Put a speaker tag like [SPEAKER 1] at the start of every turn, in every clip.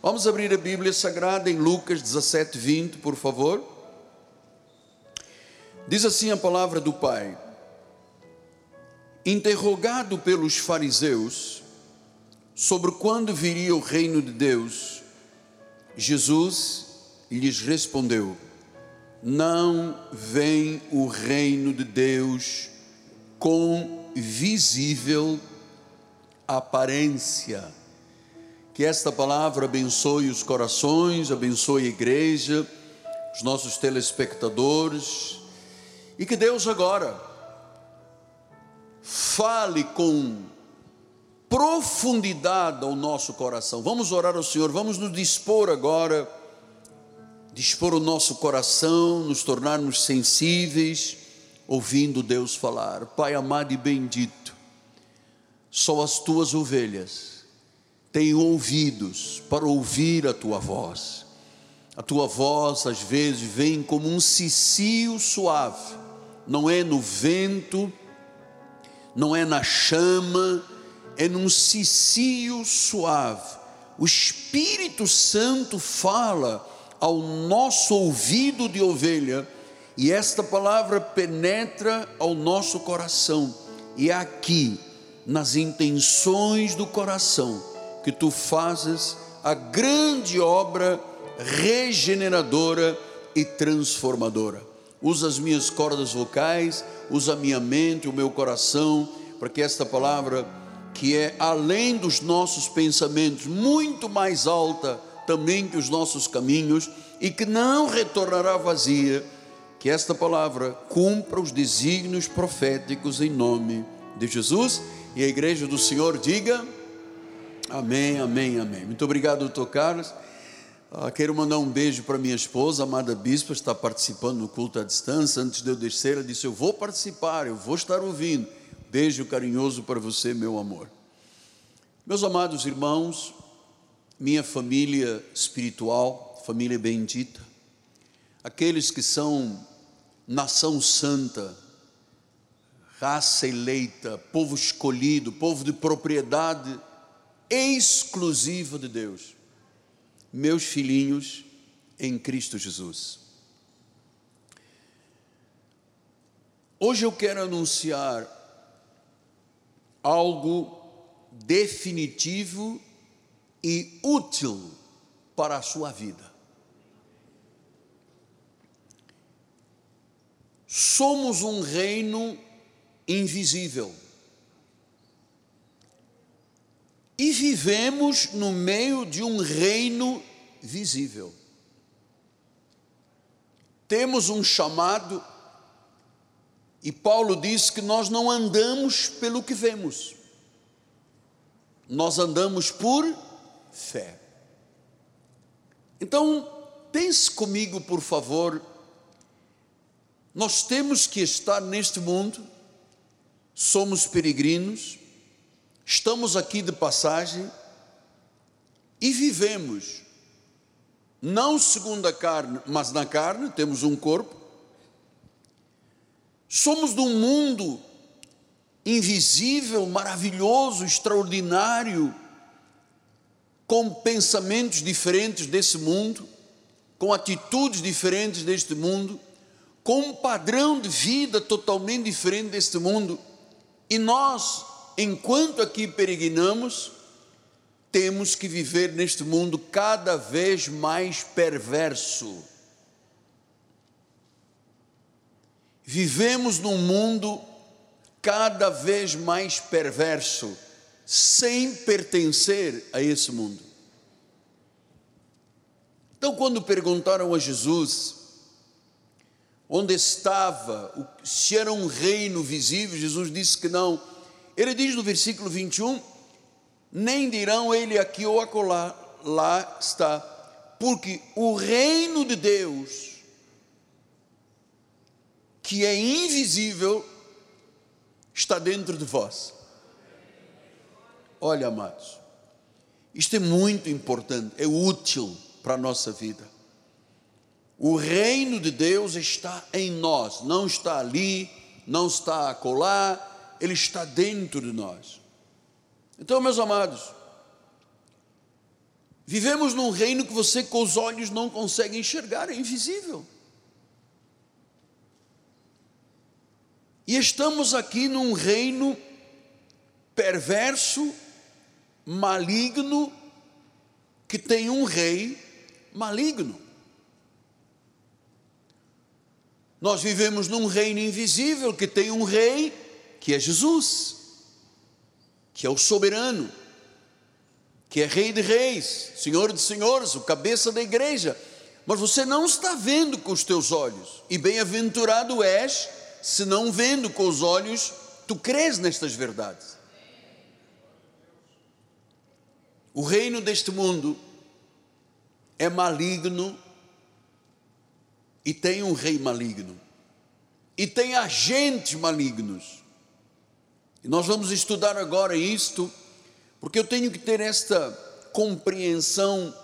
[SPEAKER 1] Vamos abrir a Bíblia Sagrada em Lucas 17, 20, por favor. Diz assim a palavra do Pai: Interrogado pelos fariseus sobre quando viria o reino de Deus, Jesus lhes respondeu: Não vem o reino de Deus com visível aparência. Que esta palavra abençoe os corações, abençoe a igreja, os nossos telespectadores, e que Deus agora fale com profundidade ao nosso coração. Vamos orar ao Senhor, vamos nos dispor agora, dispor o nosso coração, nos tornarmos sensíveis, ouvindo Deus falar. Pai amado e bendito, só as tuas ovelhas têm ouvidos para ouvir a tua voz. A tua voz às vezes vem como um cicio suave, não é no vento, não é na chama, é num cicio suave. O Espírito Santo fala ao nosso ouvido de ovelha e esta palavra penetra ao nosso coração, e é aqui nas intenções do coração que tu fazes a grande obra regeneradora e transformadora. Usa as minhas cordas vocais, usa a minha mente, o meu coração, para que esta palavra, que é além dos nossos pensamentos, muito mais alta também que os nossos caminhos, e que não retornará vazia, que esta palavra cumpra os desígnios proféticos em nome de Jesus e a igreja do Senhor diga amém, amém, amém. Muito obrigado, doutor Carlos. Ah, quero mandar um beijo para minha esposa, amada bispa, está participando no culto à distância. Antes de eu descer, ela disse: Eu vou participar, eu vou estar ouvindo. Beijo carinhoso para você, meu amor. Meus amados irmãos, minha família espiritual, família bendita, aqueles que são nação santa, raça eleita, povo escolhido, povo de propriedade exclusiva de Deus. Meus filhinhos em Cristo Jesus. Hoje eu quero anunciar algo definitivo e útil para a sua vida. Somos um reino invisível. E vivemos no meio de um reino visível. Temos um chamado, e Paulo diz que nós não andamos pelo que vemos, nós andamos por fé. Então, pense comigo, por favor, nós temos que estar neste mundo somos peregrinos, estamos aqui de passagem e vivemos, não segundo a carne, mas na carne, temos um corpo. Somos de um mundo invisível, maravilhoso, extraordinário, com pensamentos diferentes desse mundo, com atitudes diferentes deste mundo, com um padrão de vida totalmente diferente deste mundo. E nós, enquanto aqui peregrinamos, temos que viver neste mundo cada vez mais perverso. Vivemos num mundo cada vez mais perverso, sem pertencer a esse mundo. Então, quando perguntaram a Jesus onde estava, se era um reino visível, Jesus disse que não. Ele diz no versículo 21: nem dirão ele aqui ou acolá, lá está, porque o reino de Deus, que é invisível, está dentro de vós. Olha, amados, isto é muito importante, é útil para a nossa vida. O reino de Deus está em nós, não está ali, não está acolá, ele está dentro de nós. Então, meus amados, Vivemos num reino que você com os olhos não consegue enxergar, é invisível. E estamos aqui num reino perverso, maligno, que tem um rei maligno. Nós vivemos num reino invisível que tem um rei que é Jesus, que é o soberano que é Rei de Reis, Senhor de Senhores, o cabeça da igreja, mas você não está vendo com os teus olhos, e bem-aventurado és, se não vendo com os olhos, tu crês nestas verdades. O reino deste mundo é maligno e tem um rei maligno, e tem agentes malignos. E nós vamos estudar agora isto porque eu tenho que ter esta compreensão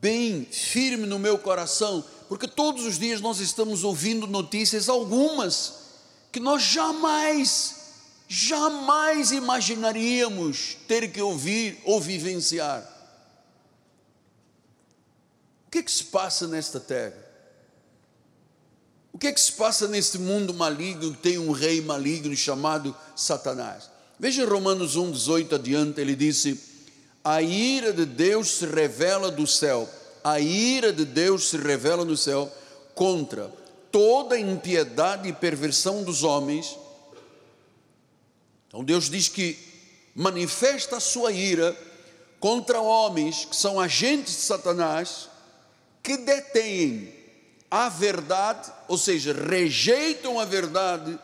[SPEAKER 1] bem firme no meu coração, porque todos os dias nós estamos ouvindo notícias, algumas que nós jamais, jamais imaginaríamos ter que ouvir ou vivenciar. O que é que se passa nesta terra? O que é que se passa neste mundo maligno que tem um rei maligno chamado Satanás? Veja Romanos 1, 18 adiante, ele disse: A ira de Deus se revela do céu, a ira de Deus se revela no céu contra toda impiedade e perversão dos homens. Então Deus diz que manifesta a sua ira contra homens que são agentes de Satanás, que detêm a verdade, ou seja, rejeitam a verdade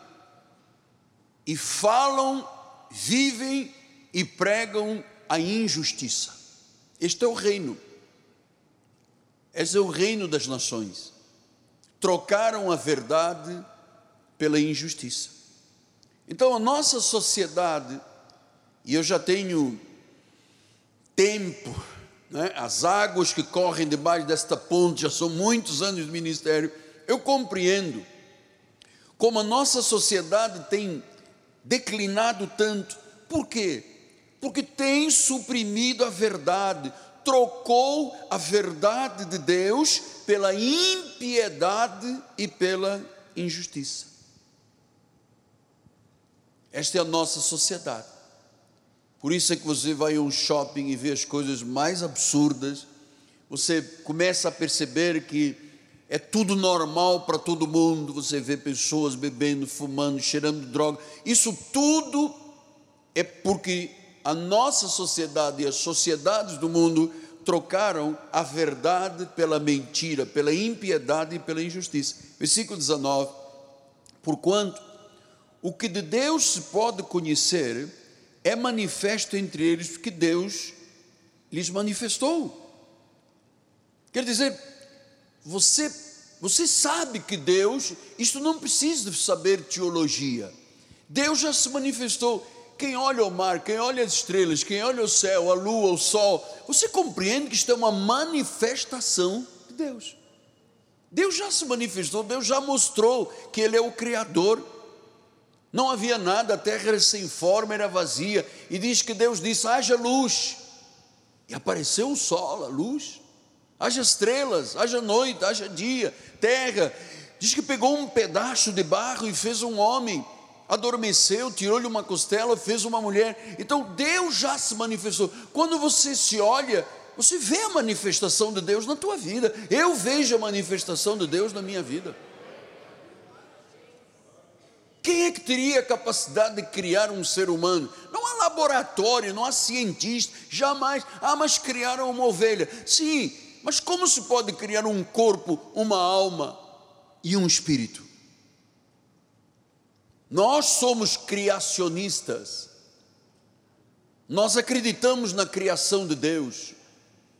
[SPEAKER 1] e falam vivem e pregam a injustiça. Este é o reino. Esse é o reino das nações. Trocaram a verdade pela injustiça. Então a nossa sociedade, e eu já tenho tempo, né, as águas que correm debaixo desta ponte, já são muitos anos de ministério, eu compreendo como a nossa sociedade tem declinado tanto. Por quê? Porque tem suprimido a verdade, trocou a verdade de Deus pela impiedade e pela injustiça. Esta é a nossa sociedade. Por isso é que você vai a um shopping e vê as coisas mais absurdas, você começa a perceber que é tudo normal para todo mundo. Você vê pessoas bebendo, fumando, cheirando droga. Isso tudo é porque a nossa sociedade e as sociedades do mundo trocaram a verdade pela mentira, pela impiedade e pela injustiça. Versículo 19: Porquanto o que de Deus se pode conhecer é manifesto entre eles, porque Deus lhes manifestou. Quer dizer, você, você sabe que Deus, isto não precisa saber teologia. Deus já se manifestou. Quem olha o mar, quem olha as estrelas, quem olha o céu, a lua, o sol, você compreende que isto é uma manifestação de Deus. Deus já se manifestou, Deus já mostrou que Ele é o Criador. Não havia nada, a terra era sem forma, era vazia. E diz que Deus disse: haja luz. E apareceu o sol, a luz haja estrelas, haja noite, haja dia, terra. Diz que pegou um pedaço de barro e fez um homem, adormeceu, tirou-lhe uma costela, fez uma mulher. Então Deus já se manifestou. Quando você se olha, você vê a manifestação de Deus na tua vida. Eu vejo a manifestação de Deus na minha vida. Quem é que teria a capacidade de criar um ser humano? Não há laboratório, não há cientista, jamais. Ah, mas criaram uma ovelha. Sim, mas como se pode criar um corpo, uma alma e um espírito? Nós somos criacionistas. Nós acreditamos na criação de Deus.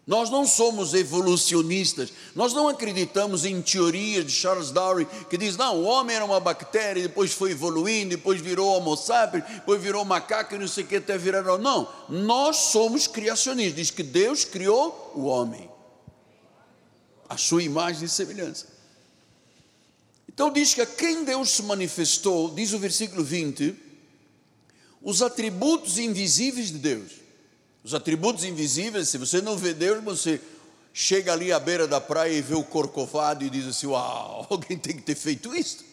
[SPEAKER 1] Nós não somos evolucionistas, nós não acreditamos em teorias de Charles Darwin que diz, não, o homem era uma bactéria, depois foi evoluindo, depois virou homo sapiens, depois virou macaco e não sei o que até virar. Não, nós somos criacionistas, diz que Deus criou o homem a sua imagem e semelhança. Então diz que a quem Deus se manifestou, diz o versículo 20, os atributos invisíveis de Deus. Os atributos invisíveis, se você não vê Deus, você chega ali à beira da praia e vê o corcovado e diz assim: Uau, alguém tem que ter feito isso.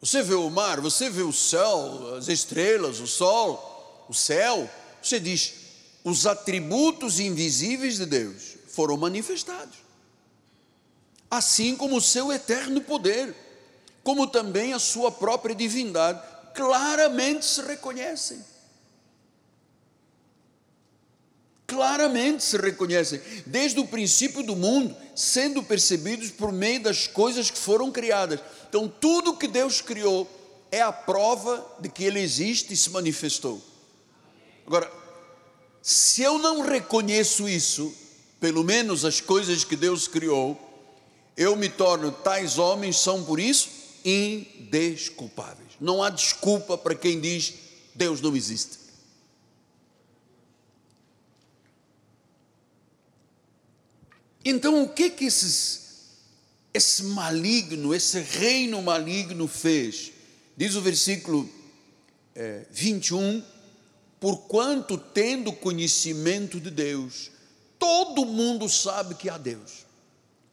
[SPEAKER 1] Você vê o mar, você vê o céu, as estrelas, o sol, o céu. Você diz: os atributos invisíveis de Deus foram manifestados, assim como o seu eterno poder, como também a sua própria divindade, claramente se reconhecem. Claramente se reconhecem, desde o princípio do mundo, sendo percebidos por meio das coisas que foram criadas. Então, tudo que Deus criou é a prova de que Ele existe e se manifestou. Agora, se eu não reconheço isso, pelo menos as coisas que Deus criou, eu me torno, tais homens são por isso indesculpáveis. Não há desculpa para quem diz Deus não existe. Então, o que que esses, esse maligno, esse reino maligno fez? Diz o versículo é, 21 porquanto tendo conhecimento de Deus, todo mundo sabe que há Deus.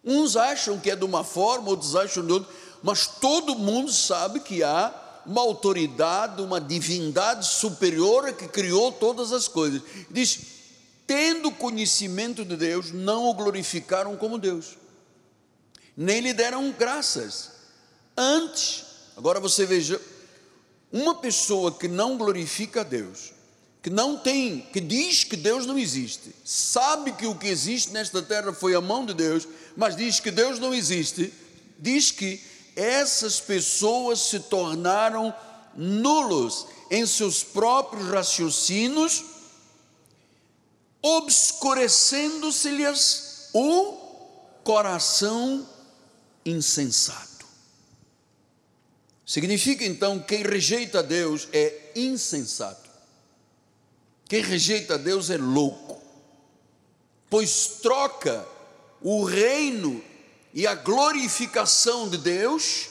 [SPEAKER 1] Uns acham que é de uma forma, outros acham de outra, mas todo mundo sabe que há uma autoridade, uma divindade superior que criou todas as coisas. Diz: tendo conhecimento de Deus, não o glorificaram como Deus, nem lhe deram graças. Antes, agora você veja, uma pessoa que não glorifica a Deus, que não tem, que diz que Deus não existe, sabe que o que existe nesta terra foi a mão de Deus, mas diz que Deus não existe, diz que essas pessoas se tornaram nulos em seus próprios raciocínios, obscurecendo-se-lhes o coração insensato. Significa então que quem rejeita Deus é insensato. Quem rejeita Deus é louco, pois troca o reino e a glorificação de Deus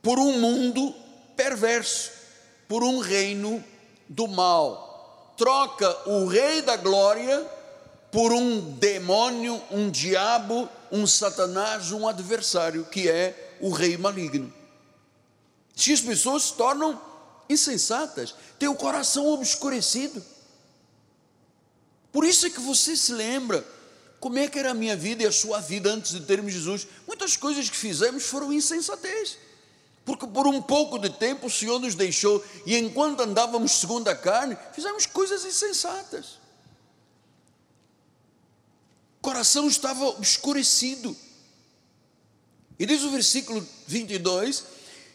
[SPEAKER 1] por um mundo perverso, por um reino do mal. Troca o rei da glória por um demônio, um diabo, um satanás, um adversário, que é o rei maligno. Se as pessoas se tornam insensatas, têm o coração obscurecido. Por isso é que você se lembra como é que era a minha vida e a sua vida antes de termos Jesus. Muitas coisas que fizemos foram insensatez. Porque por um pouco de tempo o Senhor nos deixou e enquanto andávamos segundo a carne, fizemos coisas insensatas. O coração estava obscurecido. E diz o versículo 22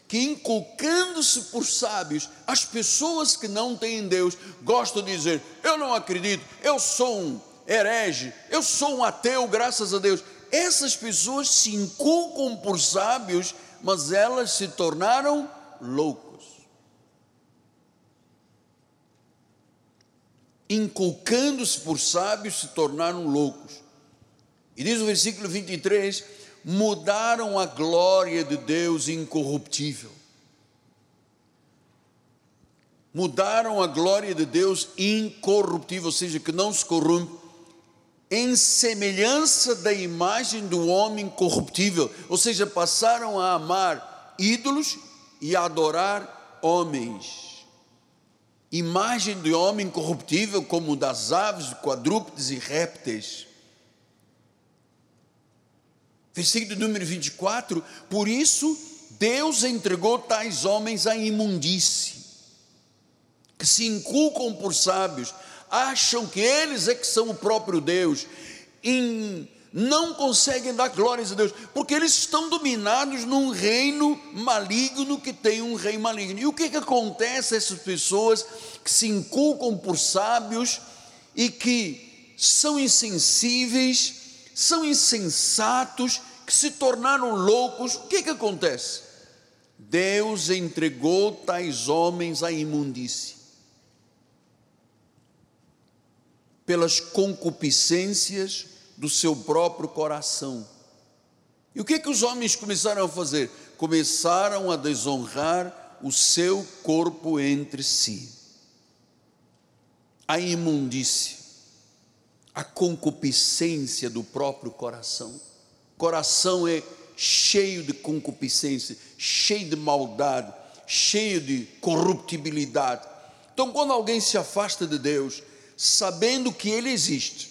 [SPEAKER 1] que inculcando-se por sábios, as pessoas que não têm Deus gostam de dizer: Eu não acredito, eu sou um herege, eu sou um ateu, graças a Deus. Essas pessoas se inculcam por sábios, mas elas se tornaram loucos. Inculcando-se por sábios, se tornaram loucos. E diz o versículo 23 mudaram a glória de Deus incorruptível. Mudaram a glória de Deus incorruptível, ou seja, que não se corrompe, em semelhança da imagem do homem corruptível, ou seja, passaram a amar ídolos e a adorar homens. Imagem do homem corruptível, como das aves, quadrúpedes e répteis Versículo número 24: Por isso Deus entregou tais homens à imundície, que se inculcam por sábios, acham que eles é que são o próprio Deus, e não conseguem dar glórias a Deus, porque eles estão dominados num reino maligno que tem um rei maligno. E o que, que acontece a essas pessoas que se inculcam por sábios e que são insensíveis? são insensatos, que se tornaram loucos, o que, que acontece? Deus entregou tais homens à imundície, pelas concupiscências do seu próprio coração. E o que, que os homens começaram a fazer? Começaram a desonrar o seu corpo entre si. A imundície, a concupiscência do próprio coração. Coração é cheio de concupiscência, cheio de maldade, cheio de corruptibilidade. Então, quando alguém se afasta de Deus, sabendo que Ele existe,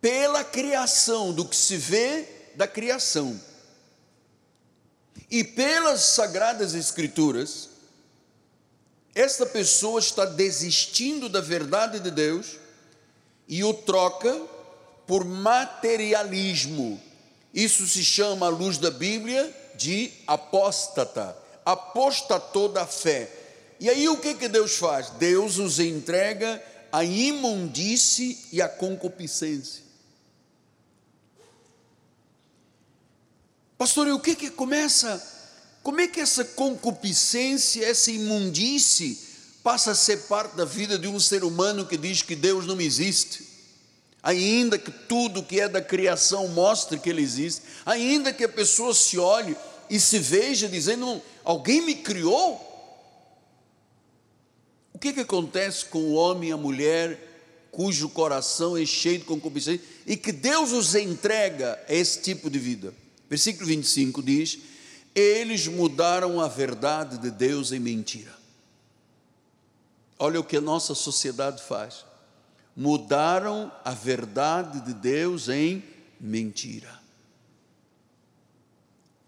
[SPEAKER 1] pela criação, do que se vê da criação, e pelas sagradas Escrituras, esta pessoa está desistindo da verdade de Deus e o troca por materialismo. Isso se chama, à luz da Bíblia, de apóstata, apostatou da fé. E aí o que, que Deus faz? Deus os entrega à imundície e à concupiscência. Pastor, e o que que começa? Como é que essa concupiscência, essa imundície passa a ser parte da vida de um ser humano que diz que Deus não existe? Ainda que tudo que é da criação mostre que ele existe, ainda que a pessoa se olhe e se veja dizendo: alguém me criou? O que, que acontece com o homem e a mulher cujo coração é cheio de concupiscência e que Deus os entrega a esse tipo de vida? Versículo 25 diz: Eles mudaram a verdade de Deus em mentira. Olha o que a nossa sociedade faz. Mudaram a verdade de Deus em mentira.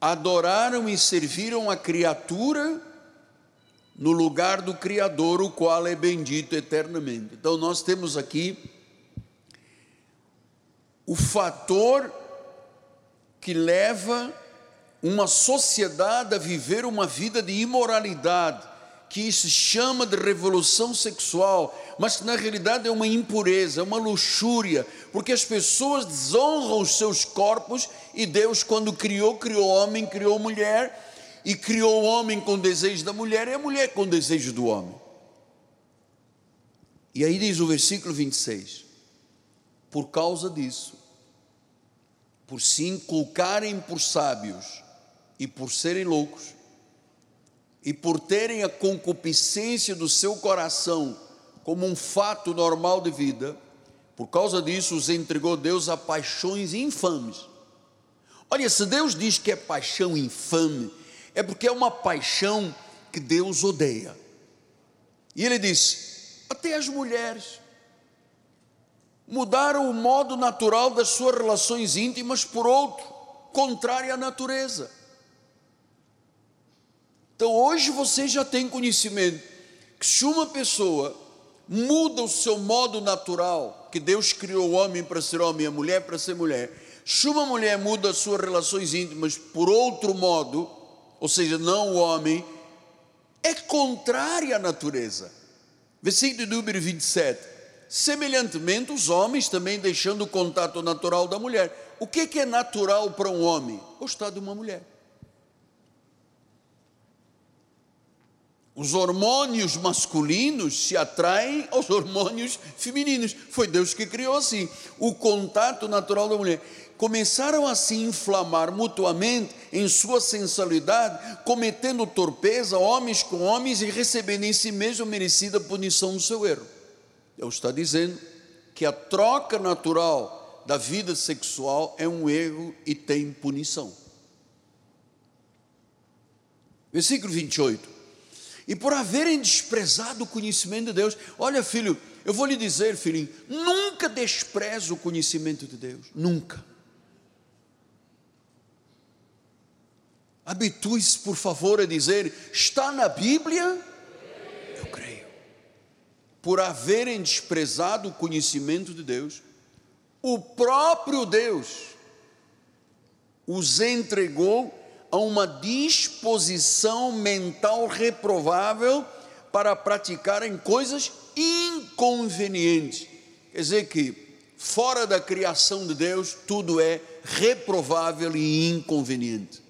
[SPEAKER 1] Adoraram e serviram a criatura no lugar do Criador, o qual é bendito eternamente. Então, nós temos aqui o fator que leva uma sociedade a viver uma vida de imoralidade, que se chama de revolução sexual, mas que na realidade é uma impureza, é uma luxúria, porque as pessoas desonram os seus corpos e Deus, quando criou, criou homem, criou mulher, e criou o homem com desejo da mulher e a mulher com desejo do homem. E aí diz o versículo 26: por causa disso, por se inculcarem por sábios e por serem loucos, e por terem a concupiscência do seu coração como um fato normal de vida, por causa disso os entregou Deus a paixões infames. Olha, se Deus diz que é paixão infame, é porque é uma paixão que Deus odeia. E ele diz: até as mulheres mudaram o modo natural das suas relações íntimas por outro, contrário à natureza. Então hoje você já tem conhecimento que se uma pessoa muda o seu modo natural, que Deus criou o homem para ser homem e a mulher para ser mulher, se uma mulher muda as suas relações íntimas por outro modo, ou seja, não o homem, é contrária à natureza. Versículo número 27. Semelhantemente, os homens também deixando o contato natural da mulher. O que é natural para um homem? Gostar de uma mulher. Os hormônios masculinos se atraem aos hormônios femininos. Foi Deus que criou assim. O contato natural da mulher. Começaram a se inflamar mutuamente em sua sensualidade, cometendo torpeza, homens com homens e recebendo em si mesmo merecida punição do seu erro. Deus está dizendo que a troca natural da vida sexual é um erro e tem punição. Versículo 28. E por haverem desprezado o conhecimento de Deus, olha, filho, eu vou lhe dizer, filhinho, nunca despreze o conhecimento de Deus, nunca. Habitue-se, por favor, a dizer: está na Bíblia, por haverem desprezado o conhecimento de Deus, o próprio Deus os entregou a uma disposição mental reprovável para praticarem coisas inconvenientes. Quer dizer que, fora da criação de Deus, tudo é reprovável e inconveniente.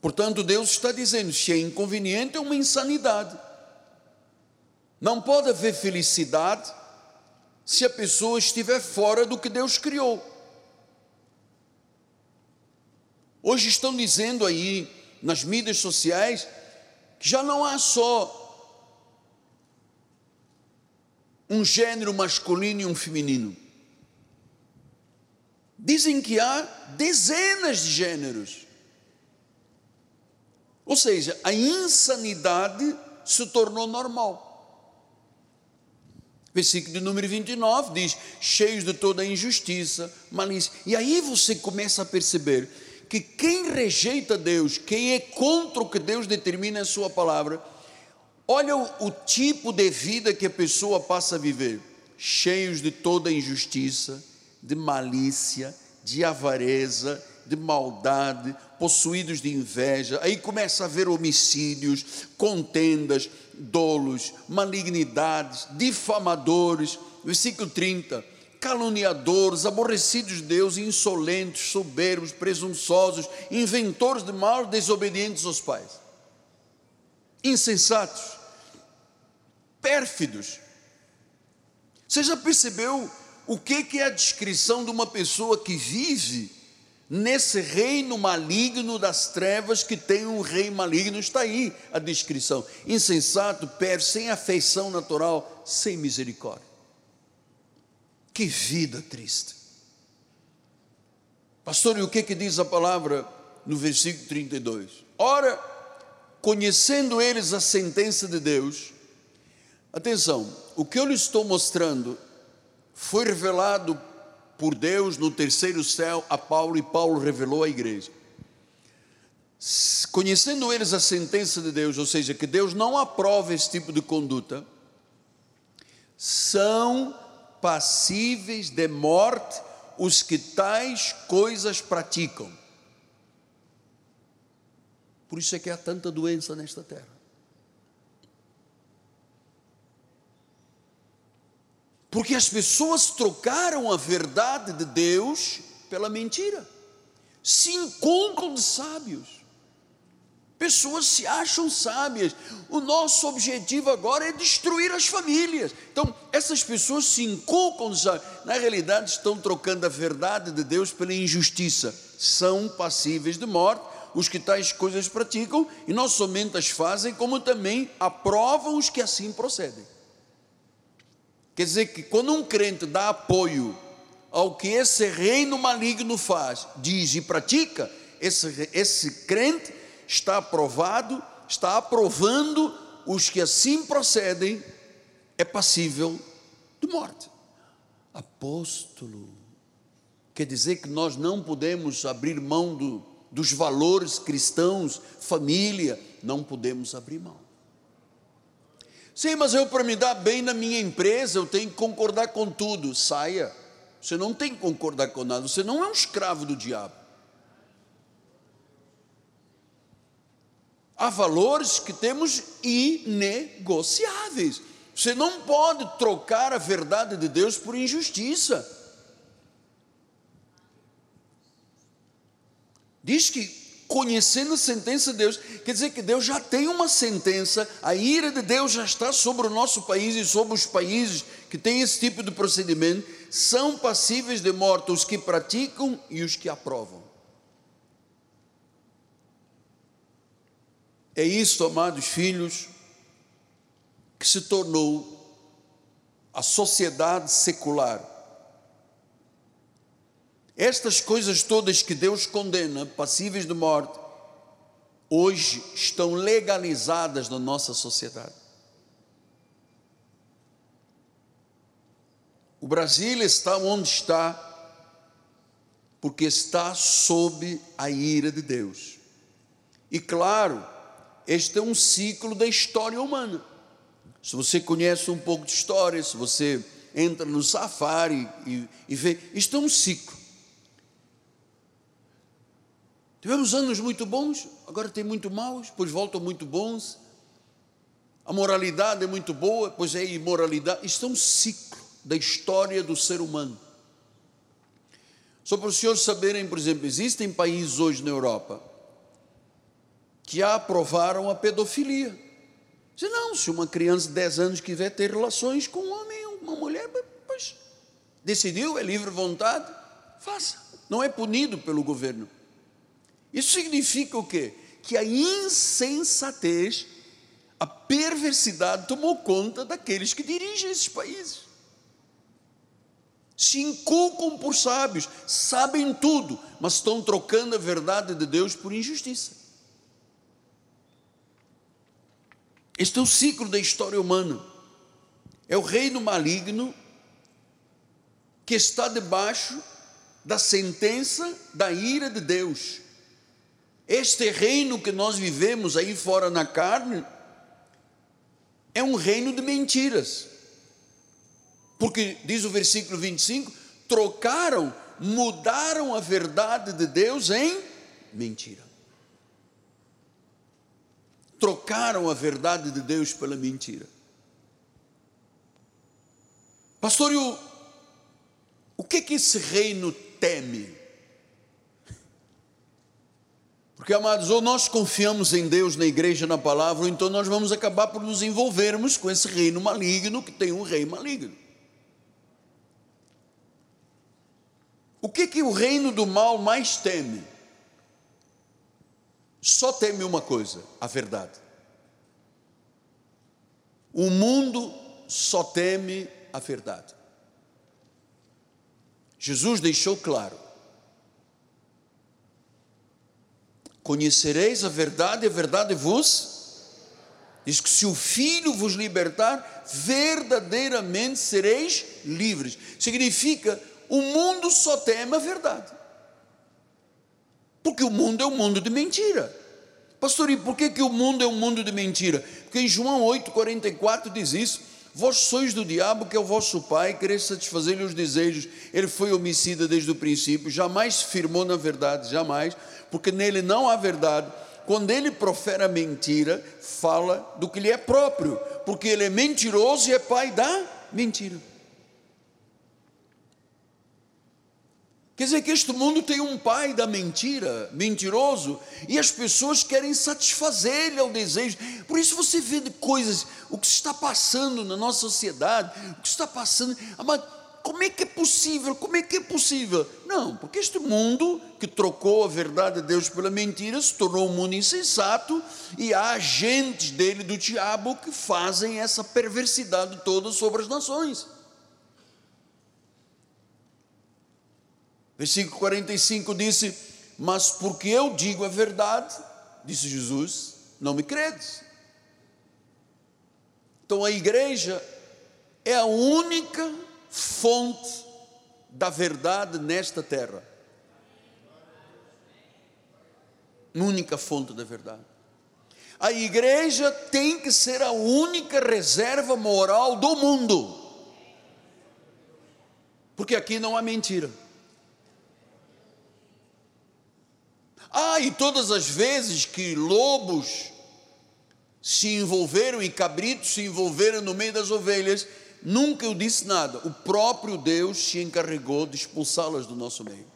[SPEAKER 1] Portanto, Deus está dizendo: se é inconveniente, é uma insanidade. Não pode haver felicidade se a pessoa estiver fora do que Deus criou. Hoje estão dizendo aí nas mídias sociais que já não há só um gênero masculino e um feminino. Dizem que há dezenas de gêneros. Ou seja, a insanidade se tornou normal. Versículo de número 29 diz: cheios de toda injustiça, malícia. E aí você começa a perceber que quem rejeita Deus, quem é contra o que Deus determina em Sua palavra, olha o, o tipo de vida que a pessoa passa a viver: cheios de toda injustiça, de malícia, de avareza, de maldade, possuídos de inveja, aí começa a haver homicídios, contendas, dolos, malignidades, difamadores. Versículo 30. Caluniadores, aborrecidos de Deus, insolentes, soberbos, presunçosos, inventores de mal, desobedientes aos pais, insensatos, pérfidos. Você já percebeu o que é a descrição de uma pessoa que vive nesse reino maligno das trevas que tem um rei maligno, está aí a descrição: insensato, perde, sem afeição natural, sem misericórdia. Que vida triste. Pastor, e o que, que diz a palavra no versículo 32? Ora, conhecendo eles a sentença de Deus, atenção, o que eu lhe estou mostrando foi revelado por Deus no terceiro céu a Paulo e Paulo revelou à igreja. Conhecendo eles a sentença de Deus, ou seja, que Deus não aprova esse tipo de conduta, são passíveis de morte os que tais coisas praticam. Por isso é que há tanta doença nesta terra. Porque as pessoas trocaram a verdade de Deus pela mentira. Se encontram de sábios. Pessoas se acham sábias. O nosso objetivo agora é destruir as famílias. Então, essas pessoas se inculcam, na realidade, estão trocando a verdade de Deus pela injustiça. São passíveis de morte os que tais coisas praticam, e não somente as fazem, como também aprovam os que assim procedem. Quer dizer que quando um crente dá apoio ao que esse reino maligno faz, diz e pratica, esse, esse crente está aprovado, está aprovando os que assim procedem, é passível de morte. Apóstolo, quer dizer que nós não podemos abrir mão do, dos valores cristãos, família, não podemos abrir mão. Sim, mas eu para me dar bem na minha empresa, eu tenho que concordar com tudo. Saia. Você não tem que concordar com nada, você não é um escravo do diabo. Há valores que temos inegociáveis. Você não pode trocar a verdade de Deus por injustiça. Diz que conhecendo a sentença de Deus, quer dizer que Deus já tem uma sentença, a ira de Deus já está sobre o nosso país e sobre os países que têm esse tipo de procedimento, são passíveis de morte os que praticam e os que aprovam. É isso, amados filhos, que se tornou a sociedade secular estas coisas todas que Deus condena, passíveis de morte, hoje estão legalizadas na nossa sociedade. O Brasil está onde está, porque está sob a ira de Deus. E claro, este é um ciclo da história humana. Se você conhece um pouco de história, se você entra no safari e, e vê, isto é um ciclo. Tivemos anos muito bons, agora tem muito maus, depois voltam muito bons. A moralidade é muito boa, depois é imoralidade. Isto é um ciclo da história do ser humano. Só para os senhores saberem, por exemplo, existem países hoje na Europa que aprovaram a pedofilia. Se não, se uma criança de 10 anos quiser ter relações com um homem ou uma mulher, pois decidiu, é livre vontade, faça. Não é punido pelo governo. Isso significa o quê? Que a insensatez, a perversidade tomou conta daqueles que dirigem esses países. Se inculcam por sábios, sabem tudo, mas estão trocando a verdade de Deus por injustiça. Este é o ciclo da história humana. É o reino maligno que está debaixo da sentença da ira de Deus. Este reino que nós vivemos aí fora na carne é um reino de mentiras. Porque, diz o versículo 25: trocaram, mudaram a verdade de Deus em mentira trocaram a verdade de Deus pela mentira. Pastor, o, o que que esse reino teme? Porque, amados, ou nós confiamos em Deus, na igreja, na palavra, ou então nós vamos acabar por nos envolvermos com esse reino maligno que tem um rei maligno. O que que o reino do mal mais teme? só teme uma coisa: a verdade. O mundo só teme a verdade. Jesus deixou claro: Conhecereis a verdade, a verdade vos. Diz que se o Filho vos libertar, verdadeiramente sereis livres. Significa, o mundo só teme a verdade. Porque o mundo é um mundo de mentira. Pastor, e por que, que o mundo é um mundo de mentira? Porque em João 8,44 diz isso: Vós sois do diabo, que é o vosso pai, quereis satisfazer-lhe os desejos. Ele foi homicida desde o princípio, jamais se firmou na verdade, jamais, porque nele não há verdade. Quando ele profere a mentira, fala do que lhe é próprio, porque ele é mentiroso e é pai da mentira. Quer dizer que este mundo tem um pai da mentira, mentiroso, e as pessoas querem satisfazer-lhe ao desejo. Por isso você vê coisas, o que está passando na nossa sociedade, o que está passando. Ah, como é que é possível? Como é que é possível? Não, porque este mundo que trocou a verdade de Deus pela mentira se tornou um mundo insensato e há agentes dele, do diabo, que fazem essa perversidade toda sobre as nações. Versículo 45 disse: Mas porque eu digo a verdade, disse Jesus, não me credes. Então a igreja é a única fonte da verdade nesta terra. Única fonte da verdade. A igreja tem que ser a única reserva moral do mundo. Porque aqui não há mentira. Ah, e todas as vezes que lobos se envolveram e cabritos se envolveram no meio das ovelhas, nunca eu disse nada. O próprio Deus se encarregou de expulsá-las do nosso meio.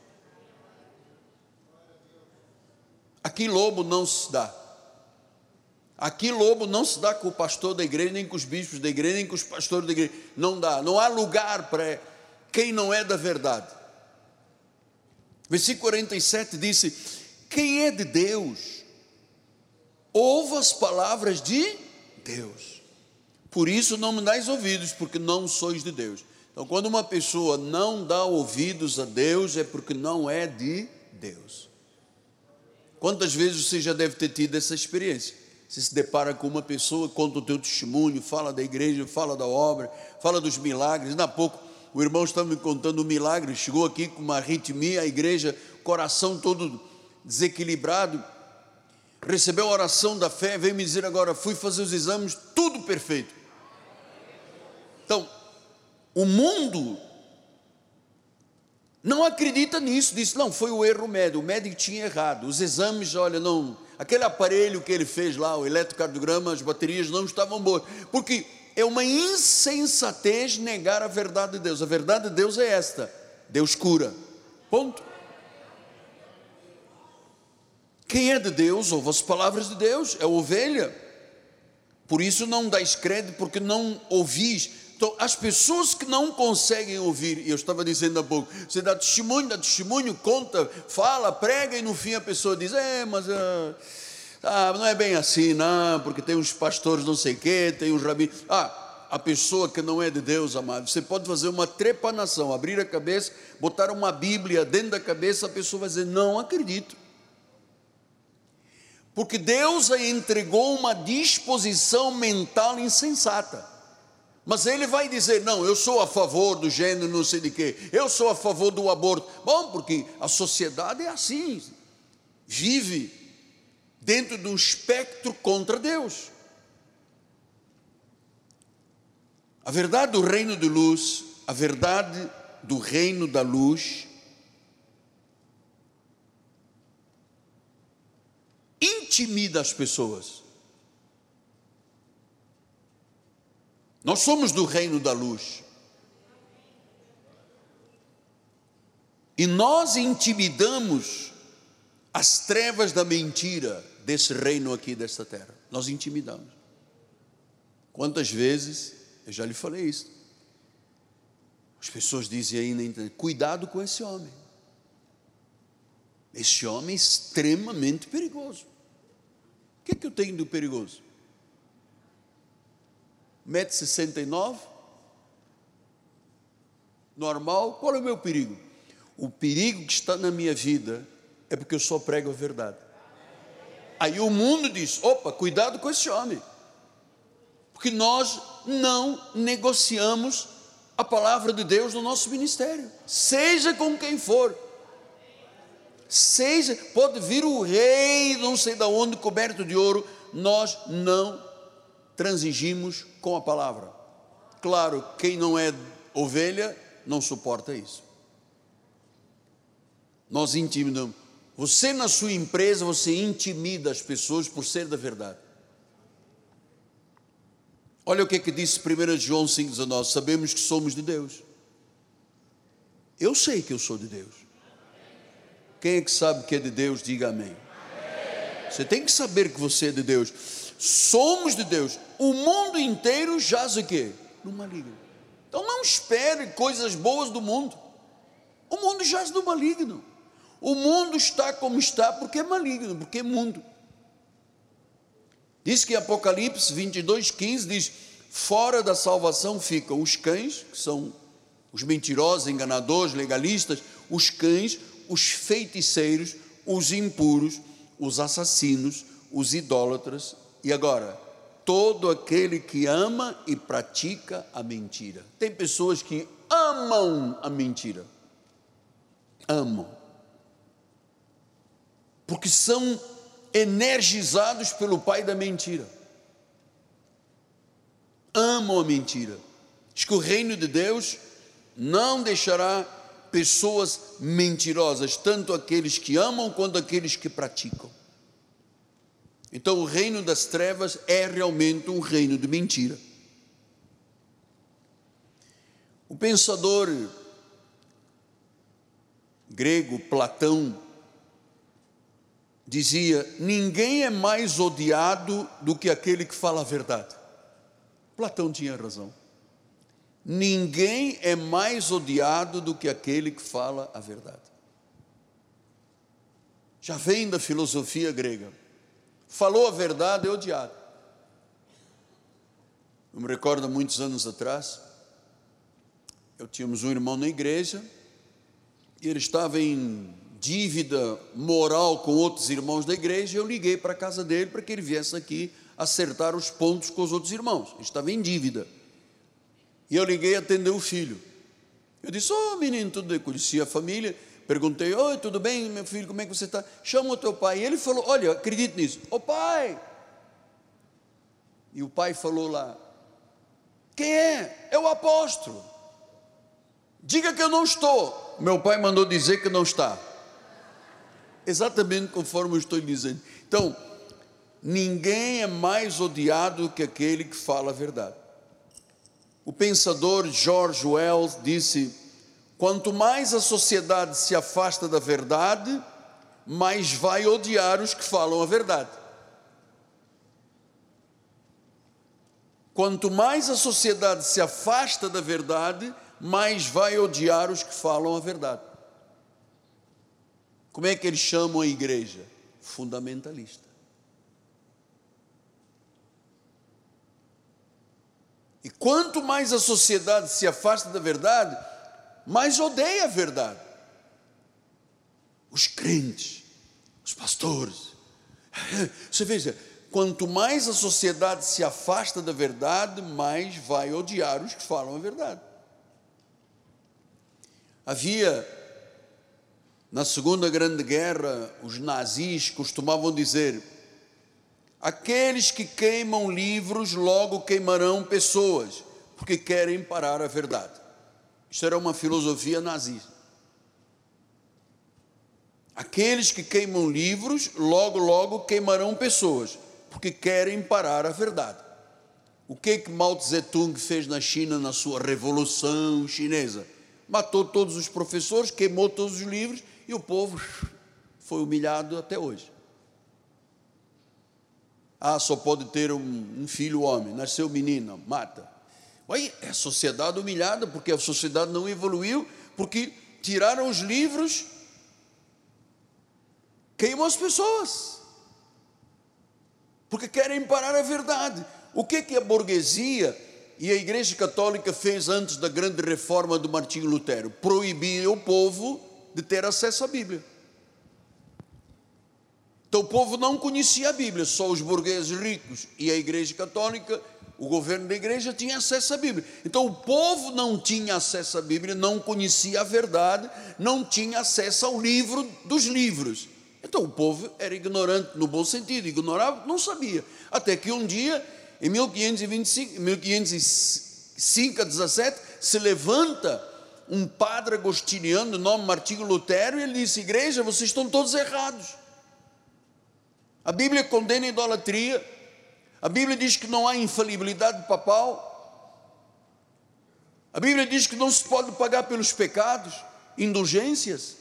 [SPEAKER 1] Aqui lobo não se dá. Aqui lobo não se dá com o pastor da igreja, nem com os bispos da igreja, nem com os pastores da igreja. Não dá. Não há lugar para quem não é da verdade. Versículo 47 disse: quem é de Deus, ouve as palavras de Deus. Por isso não me dais ouvidos, porque não sois de Deus. Então, quando uma pessoa não dá ouvidos a Deus, é porque não é de Deus. Quantas vezes você já deve ter tido essa experiência? Você se depara com uma pessoa, conta o teu testemunho, fala da igreja, fala da obra, fala dos milagres. Há pouco o irmão estava me contando um milagre, chegou aqui com uma arritmia, a igreja, coração todo desequilibrado, recebeu a oração da fé, veio me dizer agora, fui fazer os exames, tudo perfeito. Então, o mundo não acredita nisso, disse, não, foi o erro médico, o médico tinha errado, os exames, olha, não, aquele aparelho que ele fez lá, o eletrocardiograma, as baterias não estavam boas, porque é uma insensatez negar a verdade de Deus, a verdade de Deus é esta, Deus cura, ponto. Quem é de Deus ouve as palavras de Deus, é ovelha. Por isso não dais crédito, porque não ouvis Então, as pessoas que não conseguem ouvir, e eu estava dizendo há pouco, você dá testemunho, dá testemunho, conta, fala, prega, e no fim a pessoa diz: É, mas. Uh, ah, não é bem assim, não, porque tem uns pastores não sei o quê, tem uns rabinos. Ah, a pessoa que não é de Deus, amado, você pode fazer uma trepanação, abrir a cabeça, botar uma Bíblia dentro da cabeça, a pessoa vai dizer: Não acredito. Porque Deus a entregou uma disposição mental insensata. Mas ele vai dizer: não, eu sou a favor do gênero, não sei de quê, eu sou a favor do aborto. Bom, porque a sociedade é assim, vive dentro de um espectro contra Deus. A verdade do reino de luz, a verdade do reino da luz, intimida as pessoas. Nós somos do reino da luz. E nós intimidamos as trevas da mentira desse reino aqui, desta terra. Nós intimidamos. Quantas vezes, eu já lhe falei isso. As pessoas dizem aí cuidado com esse homem. Esse homem é extremamente perigoso. O que, é que eu tenho do perigoso? 1,69m, normal, qual é o meu perigo? O perigo que está na minha vida é porque eu só prego a verdade. Aí o mundo diz: opa, cuidado com esse homem, porque nós não negociamos a palavra de Deus no nosso ministério, seja com quem for. Seja, pode vir o rei, não sei de onde, coberto de ouro, nós não transigimos com a palavra. Claro, quem não é ovelha não suporta isso. Nós intimidamos. Você na sua empresa, você intimida as pessoas por ser da verdade. Olha o que é que disse 1 João 5,19: Sabemos que somos de Deus. Eu sei que eu sou de Deus. Quem é que sabe que é de Deus, diga amém. Você tem que saber que você é de Deus somos de Deus. O mundo inteiro jaz o quê? No maligno. Então não espere coisas boas do mundo. O mundo jaz no maligno. O mundo está como está porque é maligno, porque é mundo. Diz que Apocalipse 22, 15 diz: fora da salvação ficam os cães, que são os mentirosos, enganadores, legalistas, os cães, os feiticeiros, os impuros, os assassinos, os idólatras e agora, todo aquele que ama e pratica a mentira. Tem pessoas que amam a mentira. Amam. Porque são energizados pelo pai da mentira. Amam a mentira. Diz que o reino de Deus não deixará pessoas mentirosas, tanto aqueles que amam quanto aqueles que praticam. Então, o reino das trevas é realmente um reino de mentira. O pensador grego Platão dizia: ninguém é mais odiado do que aquele que fala a verdade. Platão tinha razão. Ninguém é mais odiado do que aquele que fala a verdade. Já vem da filosofia grega falou a verdade é odiado. Eu me recordo muitos anos atrás, eu tínhamos um irmão na igreja e ele estava em dívida moral com outros irmãos da igreja. Eu liguei para a casa dele para que ele viesse aqui acertar os pontos com os outros irmãos. Ele estava em dívida. E eu liguei e atendeu o filho. Eu disse: Ô oh, menino, tudo bem? Conhecia a família. Perguntei, oi, tudo bem, meu filho, como é que você está? Chama o teu pai. E ele falou, olha, acredito nisso. Ô pai! E o pai falou lá, quem é? É o apóstolo. Diga que eu não estou. Meu pai mandou dizer que não está. Exatamente conforme eu estou dizendo. Então, ninguém é mais odiado que aquele que fala a verdade. O pensador George Wells disse: Quanto mais a sociedade se afasta da verdade, mais vai odiar os que falam a verdade. Quanto mais a sociedade se afasta da verdade, mais vai odiar os que falam a verdade. Como é que eles chamam a igreja? Fundamentalista. E quanto mais a sociedade se afasta da verdade, mais odeia a verdade. Os crentes, os pastores. Você veja, quanto mais a sociedade se afasta da verdade, mais vai odiar os que falam a verdade. Havia, na Segunda Grande Guerra, os nazis costumavam dizer: aqueles que queimam livros logo queimarão pessoas, porque querem parar a verdade. Isso era uma filosofia nazista. Aqueles que queimam livros logo, logo queimarão pessoas, porque querem parar a verdade. O que que Mao Tse Tung fez na China na sua revolução chinesa? Matou todos os professores, queimou todos os livros e o povo foi humilhado até hoje. Ah, só pode ter um, um filho homem, nasceu menina, mata. Aí é a sociedade humilhada, porque a sociedade não evoluiu, porque tiraram os livros, queimam as pessoas porque querem parar a verdade. O que, que a burguesia e a Igreja Católica fez antes da grande reforma do Martinho Lutero? Proibir o povo de ter acesso à Bíblia. Então o povo não conhecia a Bíblia, só os burgueses ricos e a Igreja Católica, o governo da igreja tinha acesso à Bíblia. Então o povo não tinha acesso à Bíblia, não conhecia a verdade, não tinha acesso ao livro dos livros. Então o povo era ignorante no bom sentido, ignorava, não sabia. Até que um dia, em 1525, 1505 a 17, se levanta um padre agostiniano, nome Martinho Lutero, e ele disse: Igreja, vocês estão todos errados. A Bíblia condena a idolatria, a Bíblia diz que não há infalibilidade papal, a Bíblia diz que não se pode pagar pelos pecados, indulgências.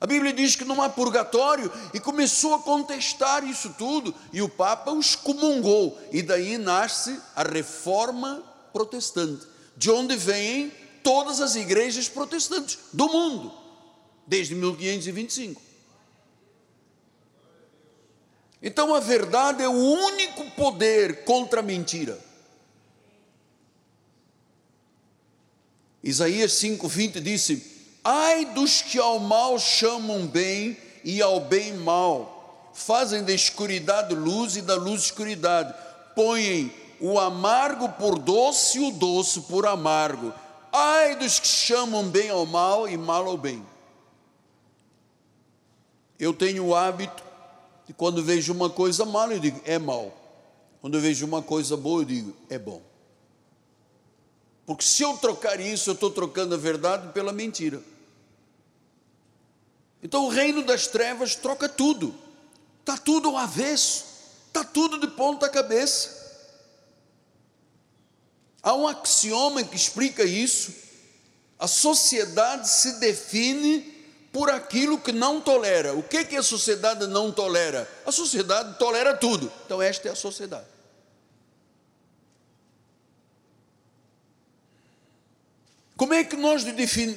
[SPEAKER 1] A Bíblia diz que não há purgatório e começou a contestar isso tudo e o Papa os comungou e daí nasce a reforma protestante, de onde vêm todas as igrejas protestantes do mundo, desde 1525. Então a verdade é o único poder contra a mentira. Isaías 5:20 disse: Ai dos que ao mal chamam bem e ao bem mal, fazem da escuridade luz e da luz escuridade, põem o amargo por doce e o doce por amargo. Ai dos que chamam bem ao mal e mal ao bem. Eu tenho o hábito de quando vejo uma coisa mal, eu digo, é mal. Quando vejo uma coisa boa, eu digo, é bom. Porque se eu trocar isso, eu estou trocando a verdade pela mentira. Então o reino das trevas troca tudo, está tudo ao avesso, está tudo de ponta cabeça. Há um axioma que explica isso: a sociedade se define por aquilo que não tolera. O que, que a sociedade não tolera? A sociedade tolera tudo. Então, esta é a sociedade. Como é que nós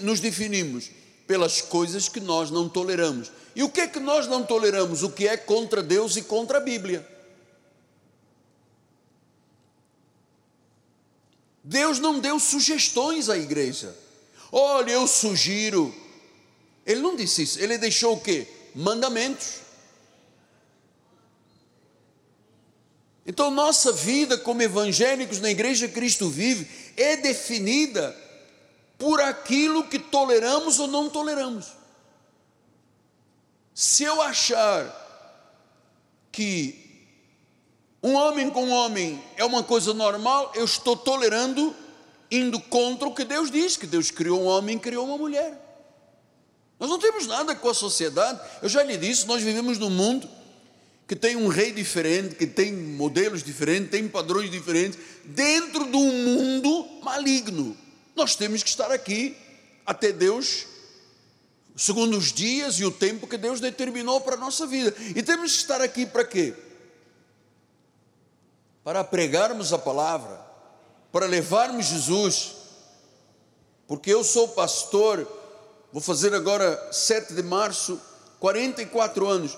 [SPEAKER 1] nos definimos? pelas coisas que nós não toleramos. E o que é que nós não toleramos? O que é contra Deus e contra a Bíblia. Deus não deu sugestões à igreja. Olha, eu sugiro. Ele não disse isso. Ele deixou o quê? Mandamentos. Então, nossa vida como evangélicos na igreja Cristo vive é definida por aquilo que toleramos ou não toleramos. Se eu achar que um homem com um homem é uma coisa normal, eu estou tolerando, indo contra o que Deus diz, que Deus criou um homem e criou uma mulher. Nós não temos nada com a sociedade, eu já lhe disse, nós vivemos num mundo que tem um rei diferente, que tem modelos diferentes, tem padrões diferentes, dentro de um mundo maligno. Nós temos que estar aqui até Deus, segundo os dias e o tempo que Deus determinou para a nossa vida. E temos que estar aqui para quê? Para pregarmos a palavra, para levarmos Jesus, porque eu sou pastor, vou fazer agora 7 de março, 44 anos.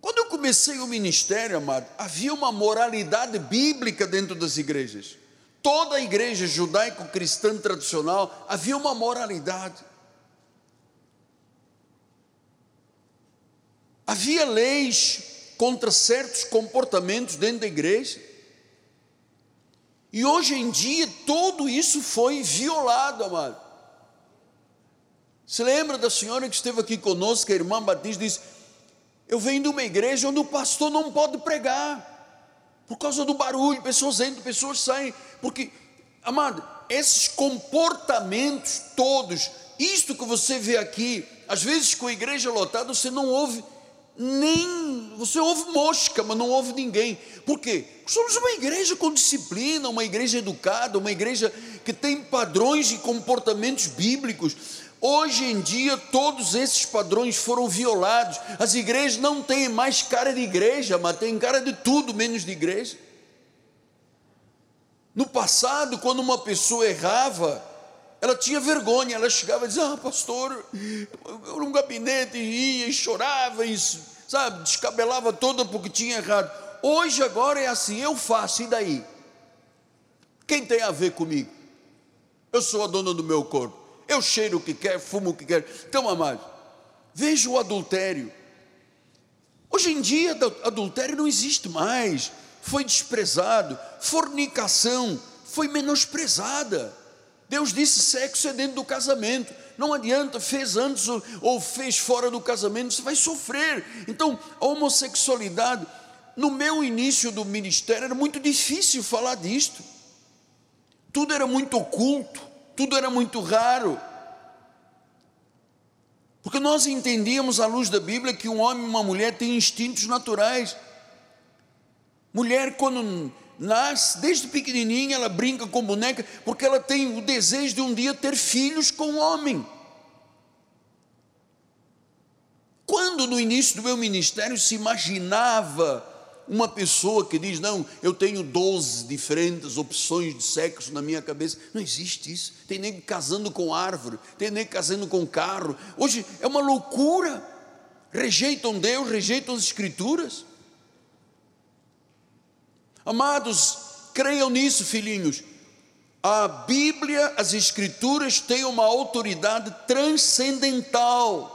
[SPEAKER 1] Quando eu comecei o ministério, amado, havia uma moralidade bíblica dentro das igrejas. Toda a igreja judaico-cristã tradicional havia uma moralidade. Havia leis contra certos comportamentos dentro da igreja. E hoje em dia tudo isso foi violado, amado. Se lembra da senhora que esteve aqui conosco, a irmã Batista disse: Eu venho de uma igreja onde o pastor não pode pregar, por causa do barulho, pessoas entram, pessoas saem, porque, amado, esses comportamentos todos, isto que você vê aqui, às vezes com a igreja lotada, você não ouve nem você ouve mosca, mas não ouve ninguém. Por quê? Somos uma igreja com disciplina, uma igreja educada, uma igreja que tem padrões e comportamentos bíblicos. Hoje em dia, todos esses padrões foram violados. As igrejas não têm mais cara de igreja, mas têm cara de tudo menos de igreja. No passado, quando uma pessoa errava, ela tinha vergonha, ela chegava e dizia: Ah, pastor, eu num gabinete ia e chorava, e, sabe, descabelava toda porque tinha errado. Hoje, agora é assim: eu faço, e daí? Quem tem a ver comigo? Eu sou a dona do meu corpo, eu cheiro o que quer, fumo o que quer. Então, amado, veja o adultério. Hoje em dia, adultério não existe mais, foi desprezado, fornicação foi menosprezada. Deus disse: sexo é dentro do casamento. Não adianta, fez antes ou fez fora do casamento, você vai sofrer. Então, a homossexualidade, no meu início do ministério, era muito difícil falar disto. Tudo era muito oculto, tudo era muito raro. Porque nós entendíamos à luz da Bíblia que um homem e uma mulher têm instintos naturais. Mulher, quando nasce, desde pequenininha ela brinca com boneca, porque ela tem o desejo de um dia ter filhos com um homem. Quando no início do meu ministério se imaginava uma pessoa que diz: Não, eu tenho 12 diferentes opções de sexo na minha cabeça. Não existe isso. Tem nem casando com árvore, tem nem casando com carro. Hoje é uma loucura. Rejeitam Deus, rejeitam as Escrituras. Amados, creiam nisso, filhinhos. A Bíblia, as Escrituras têm uma autoridade transcendental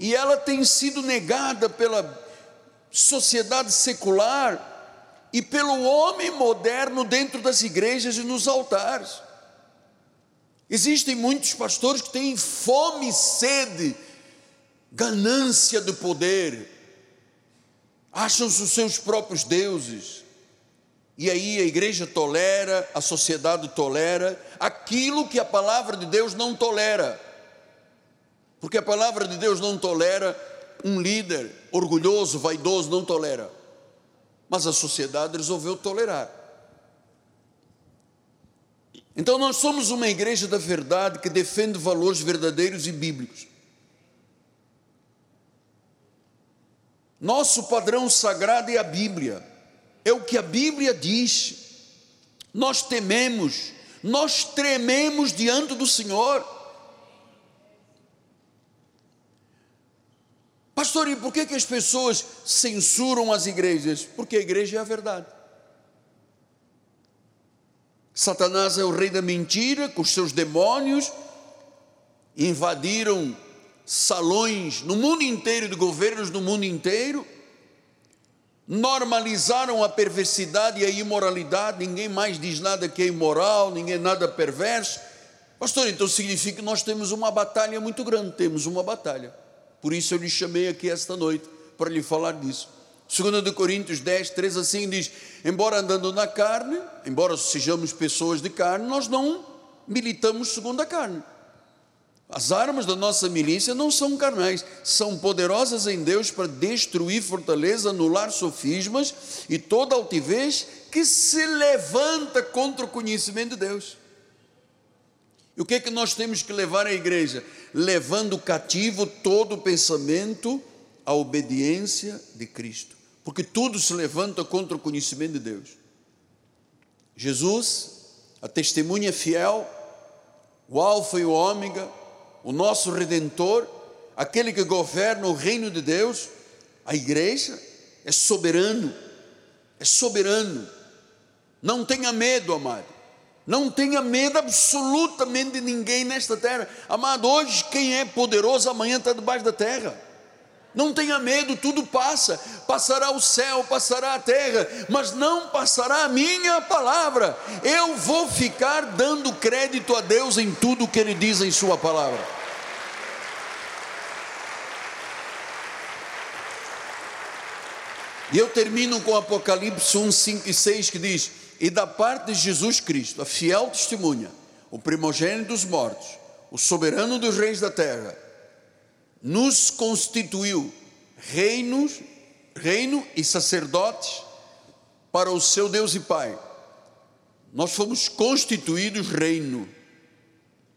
[SPEAKER 1] e ela tem sido negada pela sociedade secular e pelo homem moderno dentro das igrejas e nos altares. Existem muitos pastores que têm fome e sede, ganância do poder, acham-se os seus próprios deuses e aí a igreja tolera, a sociedade tolera aquilo que a palavra de Deus não tolera. Porque a palavra de Deus não tolera um líder orgulhoso, vaidoso, não tolera. Mas a sociedade resolveu tolerar. Então nós somos uma igreja da verdade que defende valores verdadeiros e bíblicos. Nosso padrão sagrado é a Bíblia é o que a Bíblia diz. Nós tememos, nós trememos diante do Senhor. Pastor, e por que, que as pessoas censuram as igrejas? Porque a igreja é a verdade. Satanás é o rei da mentira, com os seus demônios, invadiram salões no mundo inteiro, de governos no mundo inteiro normalizaram a perversidade e a imoralidade, ninguém mais diz nada que é imoral, ninguém nada perverso. Pastor, então significa que nós temos uma batalha muito grande, temos uma batalha. Por isso eu lhe chamei aqui esta noite para lhe falar disso. 2 Coríntios 10, 3 assim diz: Embora andando na carne, embora sejamos pessoas de carne, nós não militamos segundo a carne. As armas da nossa milícia não são carnais, são poderosas em Deus para destruir fortaleza, anular sofismas e toda altivez que se levanta contra o conhecimento de Deus. E o que é que nós temos que levar à igreja? Levando cativo todo o pensamento à obediência de Cristo, porque tudo se levanta contra o conhecimento de Deus. Jesus a testemunha fiel, o Alfa e o Ômega, o nosso Redentor, aquele que governa o reino de Deus, a igreja é soberano, é soberano. Não tenha medo, amado. Não tenha medo absolutamente de ninguém nesta terra. Amado, hoje quem é poderoso amanhã está debaixo da terra. Não tenha medo, tudo passa. Passará o céu, passará a terra, mas não passará a minha palavra. Eu vou ficar dando crédito a Deus em tudo que Ele diz em Sua palavra. E eu termino com Apocalipse 1, 5 e 6 que diz: E da parte de Jesus Cristo, a fiel testemunha, o primogênito dos mortos, o soberano dos reis da terra, nos constituiu reinos, reino e sacerdotes para o seu Deus e Pai. Nós fomos constituídos reino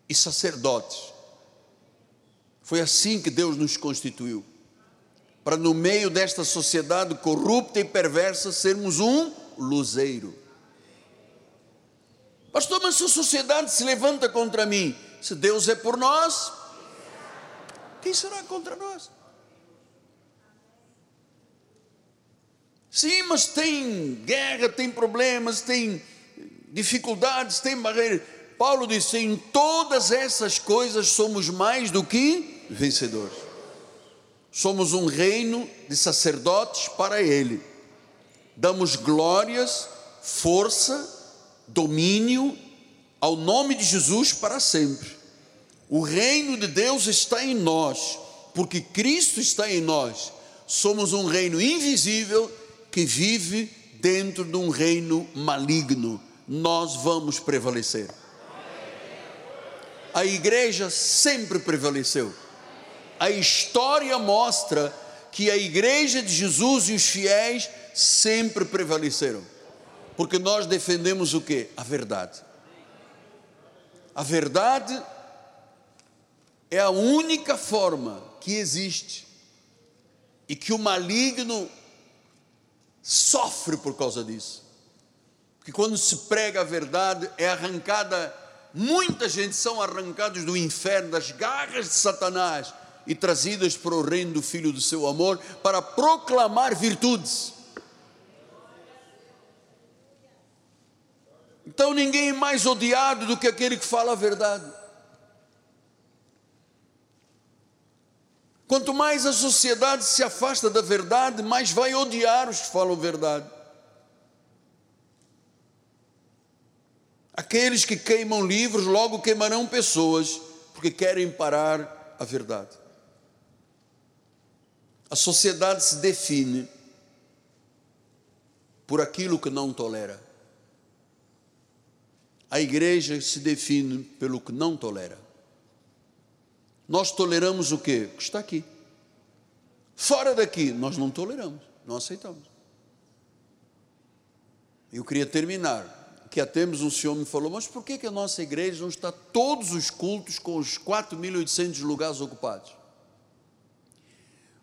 [SPEAKER 1] e sacerdotes. Foi assim que Deus nos constituiu. Para no meio desta sociedade corrupta e perversa sermos um luzeiro. Pastor, mas se a sociedade se levanta contra mim, se Deus é por nós, quem será contra nós? Sim, mas tem guerra, tem problemas, tem dificuldades, tem barreiras. Paulo disse: em todas essas coisas somos mais do que vencedores. Somos um reino de sacerdotes para Ele. Damos glórias, força, domínio ao nome de Jesus para sempre. O reino de Deus está em nós, porque Cristo está em nós. Somos um reino invisível que vive dentro de um reino maligno. Nós vamos prevalecer. A igreja sempre prevaleceu. A história mostra que a igreja de Jesus e os fiéis sempre prevaleceram. Porque nós defendemos o que? A verdade. A verdade é a única forma que existe e que o maligno sofre por causa disso. Porque quando se prega a verdade, é arrancada, muita gente são arrancados do inferno, das garras de Satanás e trazidas para o reino do Filho do seu amor para proclamar virtudes. Então ninguém é mais odiado do que aquele que fala a verdade. Quanto mais a sociedade se afasta da verdade, mais vai odiar os que falam verdade. Aqueles que queimam livros logo queimarão pessoas, porque querem parar a verdade. A sociedade se define por aquilo que não tolera. A igreja se define pelo que não tolera. Nós toleramos o que? O que está aqui. Fora daqui, nós não toleramos, não aceitamos. Eu queria terminar, que até um senhor me falou, mas por que, que a nossa igreja não está todos os cultos com os 4.800 lugares ocupados?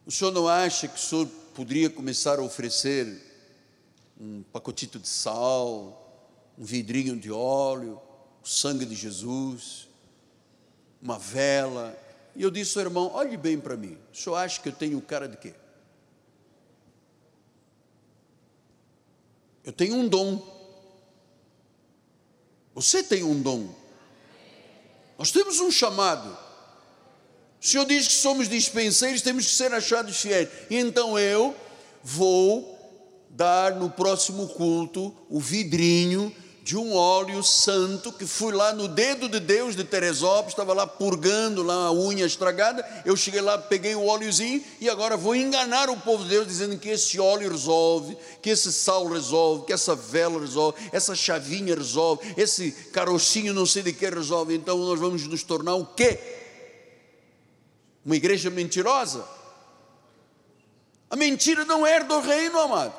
[SPEAKER 1] O senhor não acha que o senhor poderia começar a oferecer um pacotito de sal, um vidrinho de óleo, o sangue de Jesus, uma vela, e eu disse ao irmão: olhe bem para mim, o senhor acha que eu tenho cara de quê? Eu tenho um dom. Você tem um dom. Nós temos um chamado. O Senhor diz que somos dispenseiros, temos que ser achados fiéis. E então eu vou dar no próximo culto o vidrinho de um óleo santo que fui lá no dedo de Deus de Teresópolis, estava lá purgando lá a unha estragada. Eu cheguei lá, peguei o óleozinho e agora vou enganar o povo de Deus dizendo que esse óleo resolve, que esse sal resolve, que essa vela resolve, essa chavinha resolve, esse carocinho não sei de que resolve. Então nós vamos nos tornar o quê? Uma igreja mentirosa? A mentira não é do reino, amado.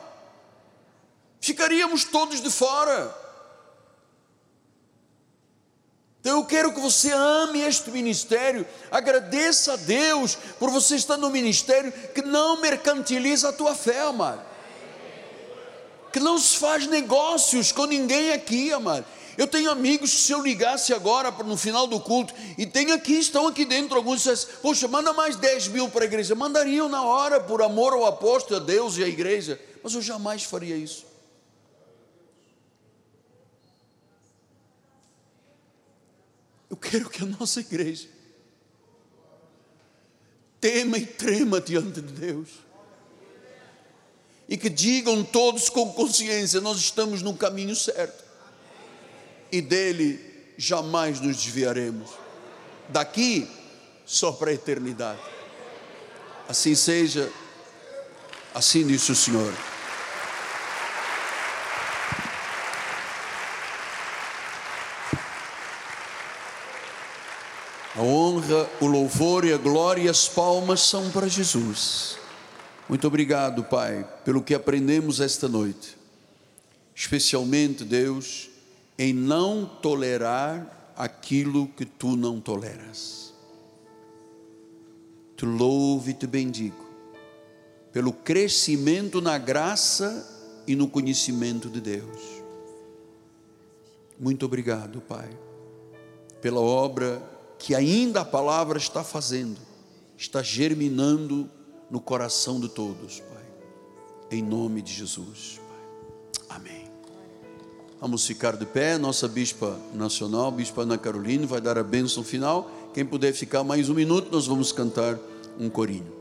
[SPEAKER 1] Ficaríamos todos de fora. Então eu quero que você ame este ministério, agradeça a Deus por você estar no ministério que não mercantiliza a tua fé, amado. Que não se faz negócios com ninguém aqui, amado. Eu tenho amigos se eu ligasse agora no final do culto, e tem aqui, estão aqui dentro alguns dizem, poxa, manda mais 10 mil para a igreja. Mandariam na hora, por amor ao apóstolo, a Deus e à igreja. Mas eu jamais faria isso. Eu quero que a nossa igreja tema e trema diante de Deus. E que digam todos com consciência: nós estamos no caminho certo e dele jamais nos desviaremos. Daqui só para a eternidade. Assim seja, assim disse o Senhor. A honra, o louvor e a glória e as palmas são para Jesus. Muito obrigado, Pai, pelo que aprendemos esta noite. Especialmente, Deus, em não tolerar aquilo que tu não toleras. Te louvo e te bendigo pelo crescimento na graça e no conhecimento de Deus. Muito obrigado, Pai, pela obra que ainda a palavra está fazendo, está germinando no coração de todos, Pai. Em nome de Jesus, Pai. Amém. Vamos ficar de pé, nossa bispa nacional, bispa Ana Carolina, vai dar a bênção final. Quem puder ficar mais um minuto, nós vamos cantar um corinho.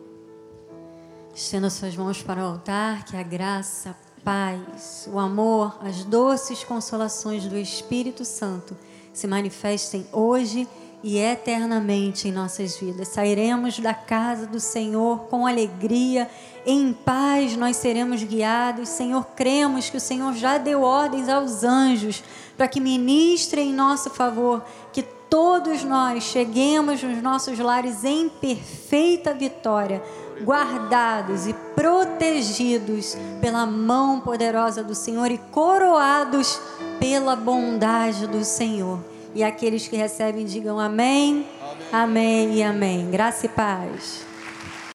[SPEAKER 2] Estenda suas mãos para o altar, que a graça, a paz, o amor, as doces consolações do Espírito Santo se manifestem hoje e eternamente em nossas vidas. Sairemos da casa do Senhor com alegria em paz nós seremos guiados. Senhor, cremos que o Senhor já deu ordens aos anjos para que ministrem em nosso favor, que todos nós cheguemos nos nossos lares em perfeita vitória, guardados e protegidos pela mão poderosa do Senhor e coroados pela bondade do Senhor. E aqueles que recebem digam amém, amém, amém e amém. Graça e paz.